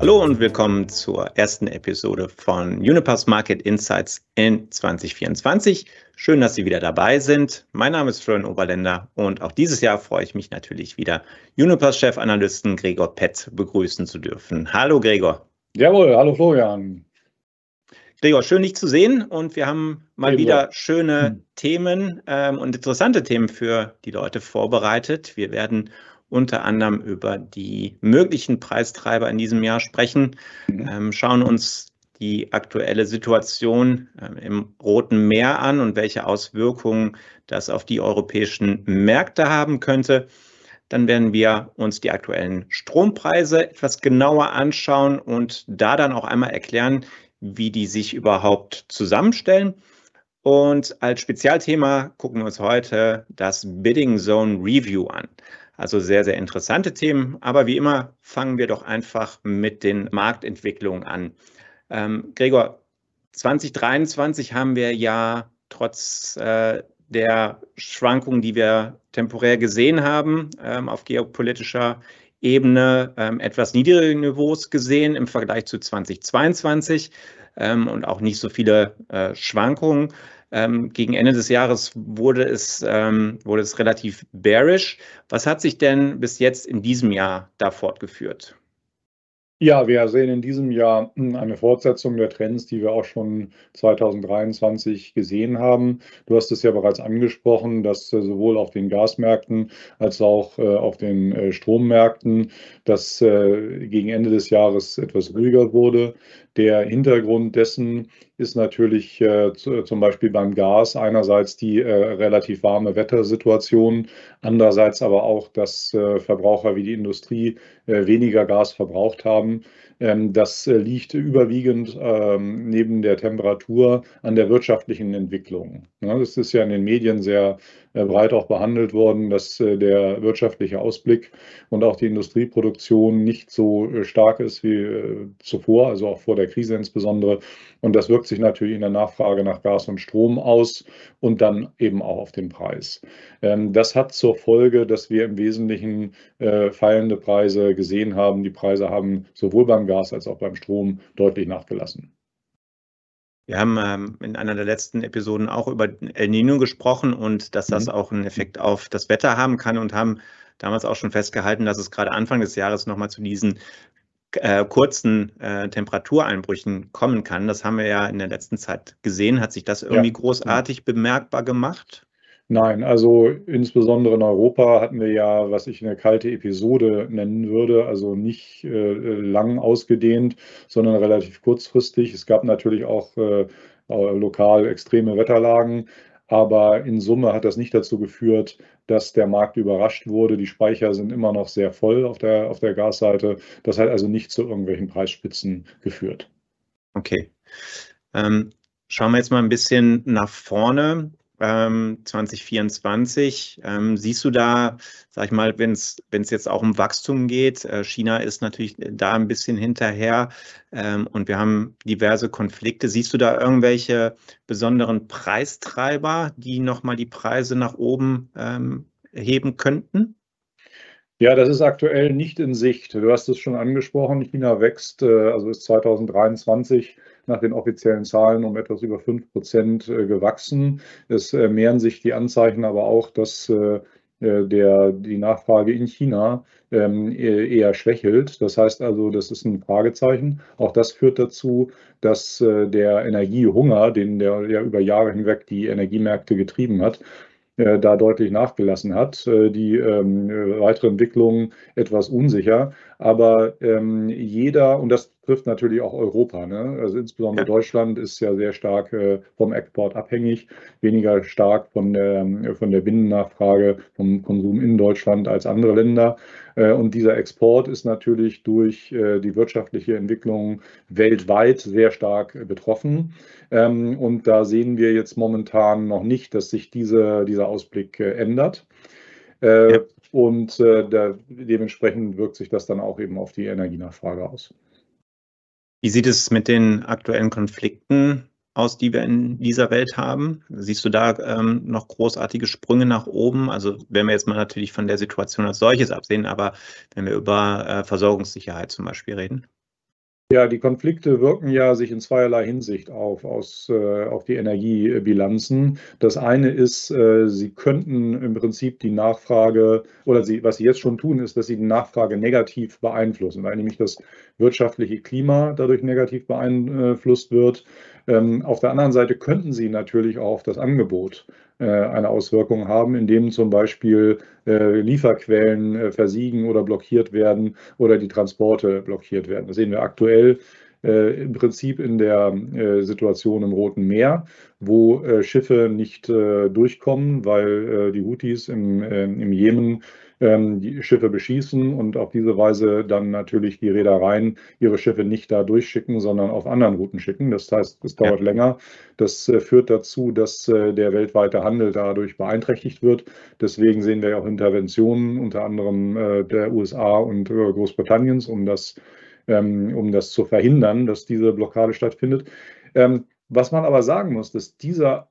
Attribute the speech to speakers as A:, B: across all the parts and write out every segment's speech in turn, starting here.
A: Hallo und willkommen zur ersten Episode von Unipass Market Insights in 2024. Schön, dass Sie wieder dabei sind. Mein Name ist Florian Oberländer und auch dieses Jahr freue ich mich natürlich wieder, Unipass-Chefanalysten Gregor Pett begrüßen zu dürfen. Hallo Gregor.
B: Jawohl, hallo Florian.
A: Gregor, schön dich zu sehen und wir haben mal Gregor. wieder schöne hm. Themen ähm, und interessante Themen für die Leute vorbereitet. Wir werden unter anderem über die möglichen Preistreiber in diesem Jahr sprechen, mhm. ähm, schauen uns die aktuelle Situation ähm, im Roten Meer an und welche Auswirkungen das auf die europäischen Märkte haben könnte. Dann werden wir uns die aktuellen Strompreise etwas genauer anschauen und da dann auch einmal erklären, wie die sich überhaupt zusammenstellen. Und als Spezialthema gucken wir uns heute das Bidding Zone Review an. Also sehr, sehr interessante Themen. Aber wie immer fangen wir doch einfach mit den Marktentwicklungen an. Ähm, Gregor, 2023 haben wir ja trotz äh, der Schwankungen, die wir temporär gesehen haben, ähm, auf geopolitischer Ebene ähm, etwas niedrigere Niveaus gesehen im Vergleich zu 2022 ähm, und auch nicht so viele äh, Schwankungen. Ähm, gegen Ende des Jahres wurde es, ähm, wurde es relativ bearish. Was hat sich denn bis jetzt in diesem Jahr da fortgeführt?
B: Ja, wir sehen in diesem Jahr hm, eine Fortsetzung der Trends, die wir auch schon 2023 gesehen haben. Du hast es ja bereits angesprochen, dass äh, sowohl auf den Gasmärkten als auch äh, auf den äh, Strommärkten das gegen Ende des Jahres etwas ruhiger wurde. Der Hintergrund dessen ist natürlich äh, zu, zum Beispiel beim Gas einerseits die äh, relativ warme Wettersituation, andererseits aber auch, dass äh, Verbraucher wie die Industrie äh, weniger Gas verbraucht haben. Ähm, das äh, liegt überwiegend ähm, neben der Temperatur an der wirtschaftlichen Entwicklung. Ne? Das ist ja in den Medien sehr äh, breit auch behandelt worden, dass der wirtschaftliche Ausblick und auch die Industrieproduktion nicht so stark ist wie zuvor, also auch vor der Krise insbesondere. Und das wirkt sich natürlich in der Nachfrage nach Gas und Strom aus und dann eben auch auf den Preis. Ähm, das hat zur Folge, dass wir im Wesentlichen fallende Preise gesehen haben. Die Preise haben sowohl beim Gas als auch beim Strom deutlich nachgelassen.
A: Wir haben ähm, in einer der letzten Episoden auch über El Nino gesprochen und dass das mhm. auch einen Effekt auf das Wetter haben kann und haben damals auch schon festgehalten, dass es gerade Anfang des Jahres nochmal zu diesen äh, kurzen äh, Temperatureinbrüchen kommen kann. Das haben wir ja in der letzten Zeit gesehen. Hat sich das irgendwie ja. großartig bemerkbar gemacht?
B: Nein, also insbesondere in Europa hatten wir ja, was ich eine kalte Episode nennen würde, also nicht äh, lang ausgedehnt, sondern relativ kurzfristig. Es gab natürlich auch äh, lokal extreme Wetterlagen, aber in Summe hat das nicht dazu geführt, dass der Markt überrascht wurde. Die Speicher sind immer noch sehr voll auf der, auf der Gasseite. Das hat also nicht zu irgendwelchen Preisspitzen geführt.
A: Okay. Ähm, schauen wir jetzt mal ein bisschen nach vorne ähm, 2024. Ähm, siehst du da, sag ich mal, wenn es jetzt auch um Wachstum geht, äh, China ist natürlich da ein bisschen hinterher ähm, und wir haben diverse Konflikte. Siehst du da irgendwelche besonderen Preistreiber, die nochmal die Preise nach oben ähm, heben könnten?
B: Ja, das ist aktuell nicht in Sicht. Du hast es schon angesprochen, China wächst, äh, also ist 2023 nach den offiziellen Zahlen um etwas über 5 Prozent äh, gewachsen. Es äh, mehren sich die Anzeichen aber auch, dass der, die Nachfrage in China ähm, e-, eher schwächelt. Das heißt also, das ist ein Fragezeichen. Auch das führt dazu, dass der Energiehunger, den der ja über Jahre hinweg die Energiemärkte getrieben hat, äh, da deutlich nachgelassen hat. Äh, die ähm, weitere Entwicklung etwas unsicher. Aber ähm, jeder, und das trifft natürlich auch Europa, ne? also insbesondere ja. Deutschland ist ja sehr stark äh, vom Export abhängig, weniger stark von der, von der Binnennachfrage, vom Konsum in Deutschland als andere Länder. Äh, und dieser Export ist natürlich durch äh, die wirtschaftliche Entwicklung weltweit sehr stark betroffen. Ähm, und da sehen wir jetzt momentan noch nicht, dass sich diese, dieser Ausblick äh, ändert. Ja. Und da, dementsprechend wirkt sich das dann auch eben auf die Energienachfrage aus.
A: Wie sieht es mit den aktuellen Konflikten aus, die wir in dieser Welt haben? Siehst du da ähm, noch großartige Sprünge nach oben? Also wenn wir jetzt mal natürlich von der Situation als solches absehen, aber wenn wir über äh, Versorgungssicherheit zum Beispiel reden.
B: Ja, die Konflikte wirken ja sich in zweierlei Hinsicht auf, aus, äh, auf die Energiebilanzen. Das eine ist, äh, sie könnten im Prinzip die Nachfrage, oder sie, was sie jetzt schon tun, ist, dass sie die Nachfrage negativ beeinflussen, weil nämlich das wirtschaftliche Klima dadurch negativ beeinflusst wird. Ähm, auf der anderen Seite könnten sie natürlich auch das Angebot eine Auswirkung haben, indem zum Beispiel äh, Lieferquellen äh, versiegen oder blockiert werden oder die Transporte blockiert werden. Das sehen wir aktuell im Prinzip in der Situation im Roten Meer, wo Schiffe nicht durchkommen, weil die Houthis im, im Jemen ähm, die Schiffe beschießen und auf diese Weise dann natürlich die Reedereien ihre Schiffe nicht da durchschicken, sondern auf anderen Routen schicken. Das heißt, es dauert ja. länger. Das äh, führt dazu, dass äh, der weltweite Handel dadurch beeinträchtigt wird. Deswegen sehen wir auch Interventionen unter anderem äh, der USA und Großbritanniens, um das, ähm, um das zu verhindern, dass diese Blockade stattfindet. Ähm, was man aber sagen muss, dass dieser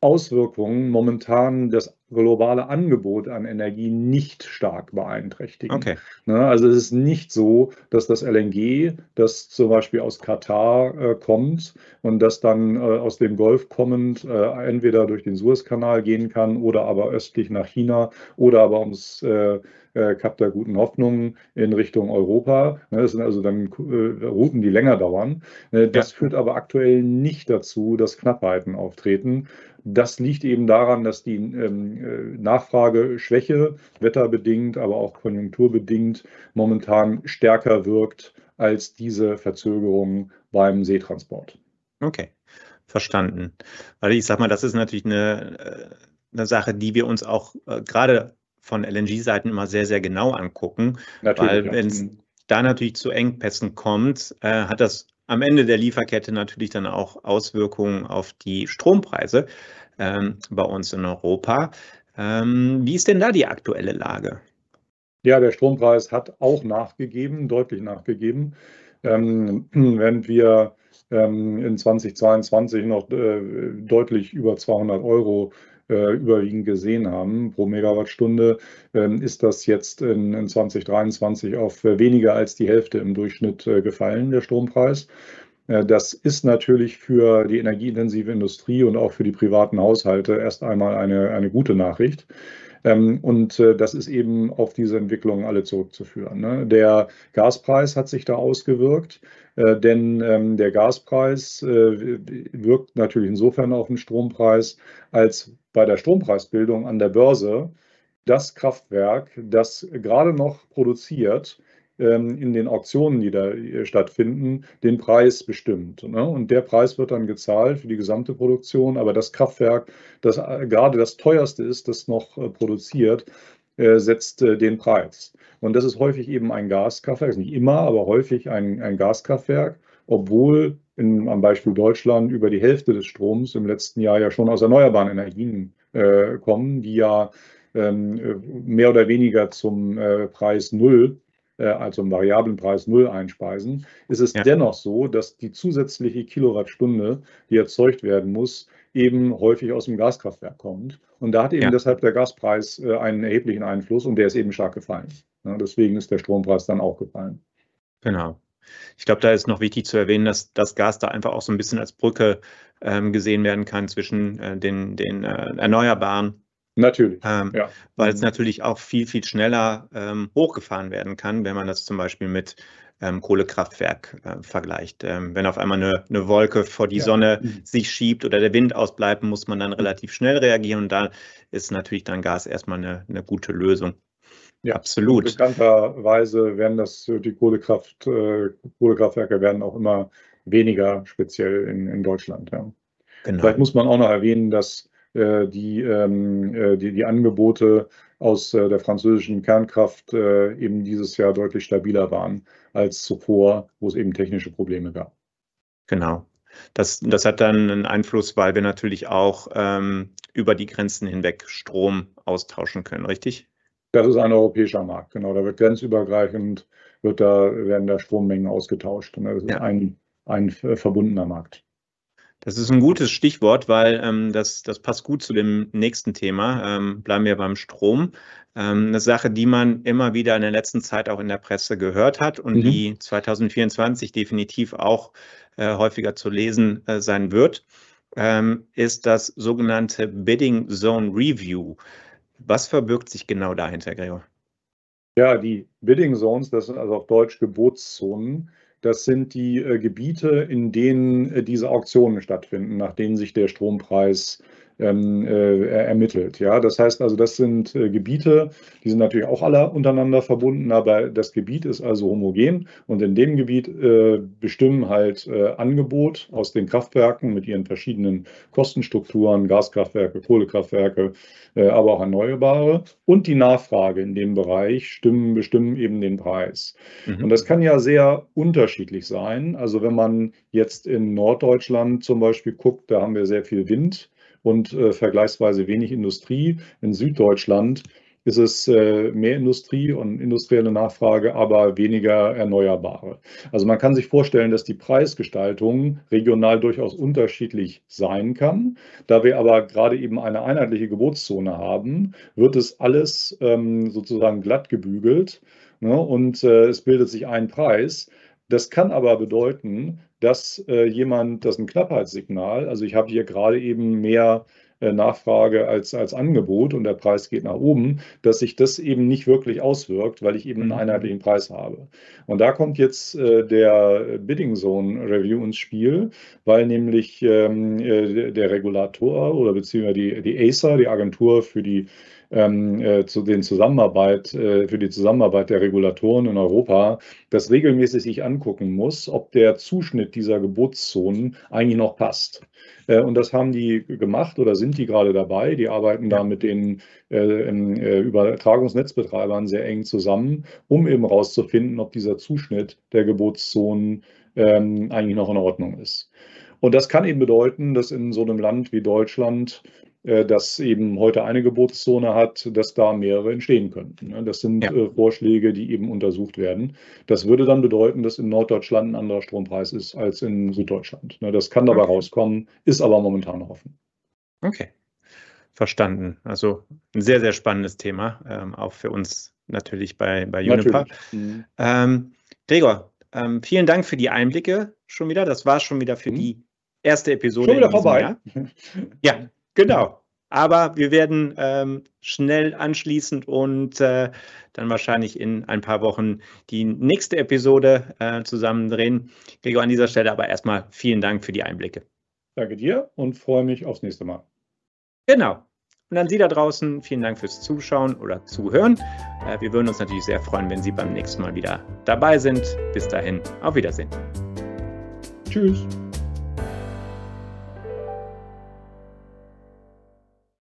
B: Auswirkungen momentan das globale Angebot an Energie nicht stark beeinträchtigen. Okay. Ne, also es ist nicht so, dass das LNG, das zum Beispiel aus Katar äh, kommt und das dann äh, aus dem Golf kommend äh, entweder durch den Suezkanal gehen kann oder aber östlich nach China oder aber ums äh, äh, Kap der guten Hoffnung in Richtung Europa. Ne, das sind also dann äh, Routen, die länger dauern. das ja. führt aber aktuell nicht dazu, dass Knappheiten auftreten. Das liegt eben daran, dass die ähm, äh, Nachfrageschwäche, wetterbedingt, aber auch konjunkturbedingt, momentan stärker wirkt als diese Verzögerung beim Seetransport.
A: Okay, verstanden. Weil ich sage mal, das ist natürlich eine, äh, eine Sache, die wir uns auch äh, gerade von LNG-Seiten immer sehr, sehr genau angucken. Natürlich, weil wenn es da natürlich zu Engpässen kommt, äh, hat das am Ende der Lieferkette natürlich dann auch Auswirkungen auf die Strompreise bei uns in Europa. Ähm, wie ist denn da die aktuelle Lage?
B: Ja, der Strompreis hat auch nachgegeben, deutlich nachgegeben. Ähm, während wir ähm, in 2022 noch äh, deutlich über 200 Euro äh, überwiegend gesehen haben pro Megawattstunde, ähm, ist das jetzt in, in 2023 auf weniger als die Hälfte im Durchschnitt äh, gefallen, der Strompreis. Äh, das ist natürlich für die energieintensive Industrie und auch für die privaten Haushalte erst einmal eine, eine gute Nachricht. Ähm, und das ist eben auf diese Entwicklungen alle zurückzuführen. Ne? Der Gaspreis hat sich da ausgewirkt. Äh, denn ähm, der Gaspreis äh, wirkt natürlich insofern auf den Strompreis, als bei der Strompreisbildung an der Börse das Kraftwerk, das gerade noch produziert, in den Auktionen, die da äh, stattfinden, den Preis bestimmt. Ne? Und der Preis wird dann gezahlt für die gesamte Produktion, aber das Kraftwerk, das gerade das teuerste ist, das noch produziert, setzt den Preis. Und das ist häufig eben ein Gaskraftwerk, nicht immer, aber häufig ein, ein Gaskraftwerk, obwohl in, am Beispiel Deutschland über die Hälfte des Stroms im letzten Jahr ja schon aus erneuerbaren Energien äh, kommen, die ja ähm, mehr oder weniger zum äh, Preis Null äh, also im variablen Preis Null einspeisen, ist es ja. dennoch so, dass die zusätzliche Kilowattstunde, die erzeugt werden muss, eben häufig aus dem Gaskraftwerk kommt. Und da hat eben ja. deshalb der Gaspreis äh, einen erheblichen Einfluss und der ist eben stark gefallen. Deswegen ist der Strompreis dann auch gefallen.
A: Genau. Ich glaube, da ist noch wichtig zu erwähnen, dass das Gas da einfach auch so ein bisschen als Brücke ähm, gesehen werden kann zwischen äh, den, den äh, Erneuerbaren.
B: Natürlich.
A: Ähm, ja. Weil es natürlich auch viel, viel schneller ähm, hochgefahren werden kann, wenn man das zum Beispiel mit ähm, Kohlekraftwerk äh, vergleicht. Ähm, wenn auf einmal eine, eine Wolke vor die ja. Sonne mhm. sich schiebt oder der Wind ausbleibt, muss man dann relativ schnell reagieren und da ist natürlich dann Gas erstmal eine, eine gute Lösung.
B: Ja, absolut. Bekannterweise werden das die Kohlekraft, äh, Kohlekraftwerke werden auch immer weniger, speziell in, in Deutschland. Ja. Genau. Vielleicht muss man auch noch erwähnen, dass die, ähm, äh, die, die Angebote aus äh, der französischen Kernkraft äh, eben dieses Jahr deutlich stabiler waren als zuvor, wo es eben technische Probleme gab.
A: Genau. Das, das hat dann einen Einfluss, weil wir natürlich auch ähm, über die Grenzen hinweg Strom austauschen können, richtig?
B: Das ist ein europäischer Markt, genau. Da wird grenzübergreifend, wird da, werden da Strommengen ausgetauscht. Und das ist ja. ein, ein verbundener Markt.
A: Das ist ein gutes Stichwort, weil ähm, das, das passt gut zu dem nächsten Thema. Ähm, bleiben wir beim Strom. Ähm, eine Sache, die man immer wieder in der letzten Zeit auch in der Presse gehört hat und mhm. die 2024 definitiv auch äh, häufiger zu lesen äh, sein wird, ähm, ist das sogenannte Bidding Zone Review. Was verbirgt sich genau dahinter, Gregor?
B: Ja, die Bidding Zones, das sind also auf Deutsch Gebotszonen. Das sind die äh, Gebiete, in denen äh, diese Auktionen stattfinden, nach denen sich der Strompreis ähm, äh, ermittelt. Ja, das heißt also, das sind äh, Gebiete, die sind natürlich auch alle untereinander verbunden, aber das Gebiet ist also homogen und in dem Gebiet äh, bestimmen halt äh, Angebot aus den Kraftwerken mit ihren verschiedenen Kostenstrukturen, Gaskraftwerke, Kohlekraftwerke, äh, aber auch Erneuerbare und die Nachfrage in dem Bereich stimmen, bestimmen eben den Preis. Mhm. Und das kann ja sehr unterschiedlich sein. Also wenn man jetzt in Norddeutschland zum Beispiel guckt, da haben wir sehr viel Wind und äh, vergleichsweise wenig Industrie. In Süddeutschland ist es äh, mehr Industrie und industrielle Nachfrage, aber weniger Erneuerbare. Also man kann sich vorstellen, dass die Preisgestaltung regional durchaus unterschiedlich sein kann. Da wir aber gerade eben eine einheitliche Gebotszone haben, wird es alles ähm, sozusagen glatt gebügelt ne? und äh, es bildet sich ein Preis. Das kann aber bedeuten, dass äh, jemand, das ist ein Knappheitssignal, also ich habe hier gerade eben mehr äh, Nachfrage als, als Angebot und der Preis geht nach oben, dass sich das eben nicht wirklich auswirkt, weil ich eben einen mhm. einheitlichen Preis habe. Und da kommt jetzt äh, der Bidding Zone Review ins Spiel, weil nämlich ähm, äh, der Regulator oder beziehungsweise die, die ACER, die Agentur für die ähm, äh, zu den Zusammenarbeit, äh, für die Zusammenarbeit der Regulatoren in Europa, das regelmäßig sich angucken muss, ob der Zuschnitt dieser Gebotszonen eigentlich noch passt. Äh, und das haben die gemacht oder sind die gerade dabei. Die arbeiten da mit den äh, äh, Übertragungsnetzbetreibern sehr eng zusammen, um eben herauszufinden, ob dieser Zuschnitt der Gebotszonen ähm, eigentlich noch in Ordnung ist. Und das kann eben bedeuten, dass in so einem Land wie Deutschland äh, das eben heute eine Gebotszone hat, dass da mehrere entstehen könnten. Ne? Das sind ja. Äh, Vorschläge, die eben untersucht werden. Das würde dann bedeuten, dass in Norddeutschland ein anderer Strompreis ist als in Süddeutschland. Ne? Das kann dabei okay. rauskommen, ist aber momentan offen.
A: Okay, verstanden. Also ein sehr, sehr spannendes Thema, ähm, auch für uns natürlich bei, bei Unipa. Mhm. Ähm, Gregor, ähm, vielen Dank für die Einblicke schon wieder. Das war schon wieder für mhm. die erste Episode.
B: Schon wieder vorbei. Jahr.
A: Ja, Genau. Aber wir werden ähm, schnell anschließend und äh, dann wahrscheinlich in ein paar Wochen die nächste Episode äh, zusammen drehen. Gregor, an dieser Stelle aber erstmal vielen Dank für die Einblicke.
B: Danke dir und freue mich aufs nächste Mal.
A: Genau. Und an Sie da draußen, vielen Dank fürs Zuschauen oder Zuhören. Äh, wir würden uns natürlich sehr freuen, wenn Sie beim nächsten Mal wieder dabei sind. Bis dahin, auf Wiedersehen.
B: Tschüss.